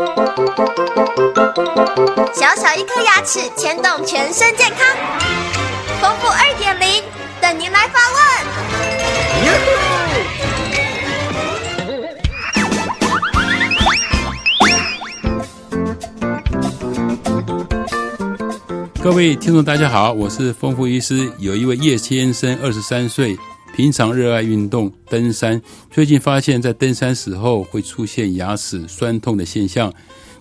小小一颗牙齿牵动全身健康，丰富二点零等您来发问。各位听众，大家好，我是丰富医师。有一位叶先生，二十三岁。平常热爱运动，登山。最近发现，在登山时候会出现牙齿酸痛的现象，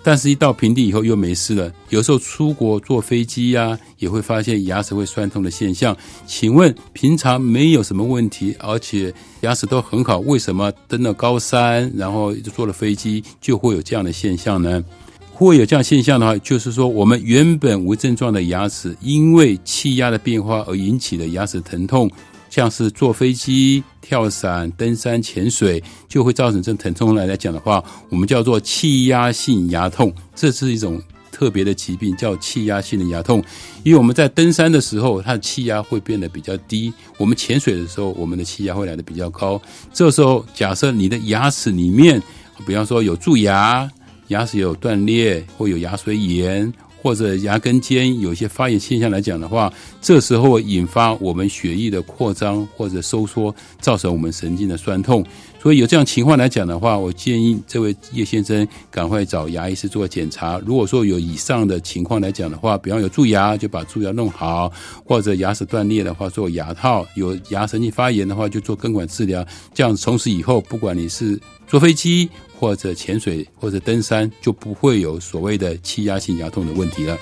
但是一到平地以后又没事了。有时候出国坐飞机呀，也会发现牙齿会酸痛的现象。请问，平常没有什么问题，而且牙齿都很好，为什么登了高山，然后就坐了飞机就会有这样的现象呢？会有这样现象的话，就是说我们原本无症状的牙齿，因为气压的变化而引起的牙齿疼痛。像是坐飞机、跳伞、登山、潜水，就会造成这疼痛来来讲的话，我们叫做气压性牙痛，这是一种特别的疾病，叫气压性的牙痛。因为我们在登山的时候，它的气压会变得比较低；我们潜水的时候，我们的气压会来的比较高。这时候，假设你的牙齿里面，比方说有蛀牙、牙齿有断裂或有牙髓炎。或者牙根尖有一些发炎现象来讲的话，这时候引发我们血液的扩张或者收缩，造成我们神经的酸痛。所以有这样情况来讲的话，我建议这位叶先生赶快找牙医师做检查。如果说有以上的情况来讲的话，比方有蛀牙，就把蛀牙弄好；或者牙齿断裂的话，做牙套；有牙神经发炎的话，就做根管治疗。这样从此以后，不管你是坐飞机。或者潜水或者登山，就不会有所谓的气压性牙痛的问题了。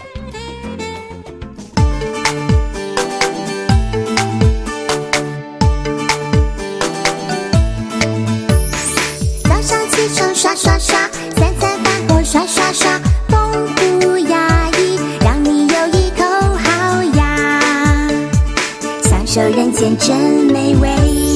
早上起床刷刷刷，三餐饭后刷刷刷，丰富牙医让你有一口好牙，享受人间真美味。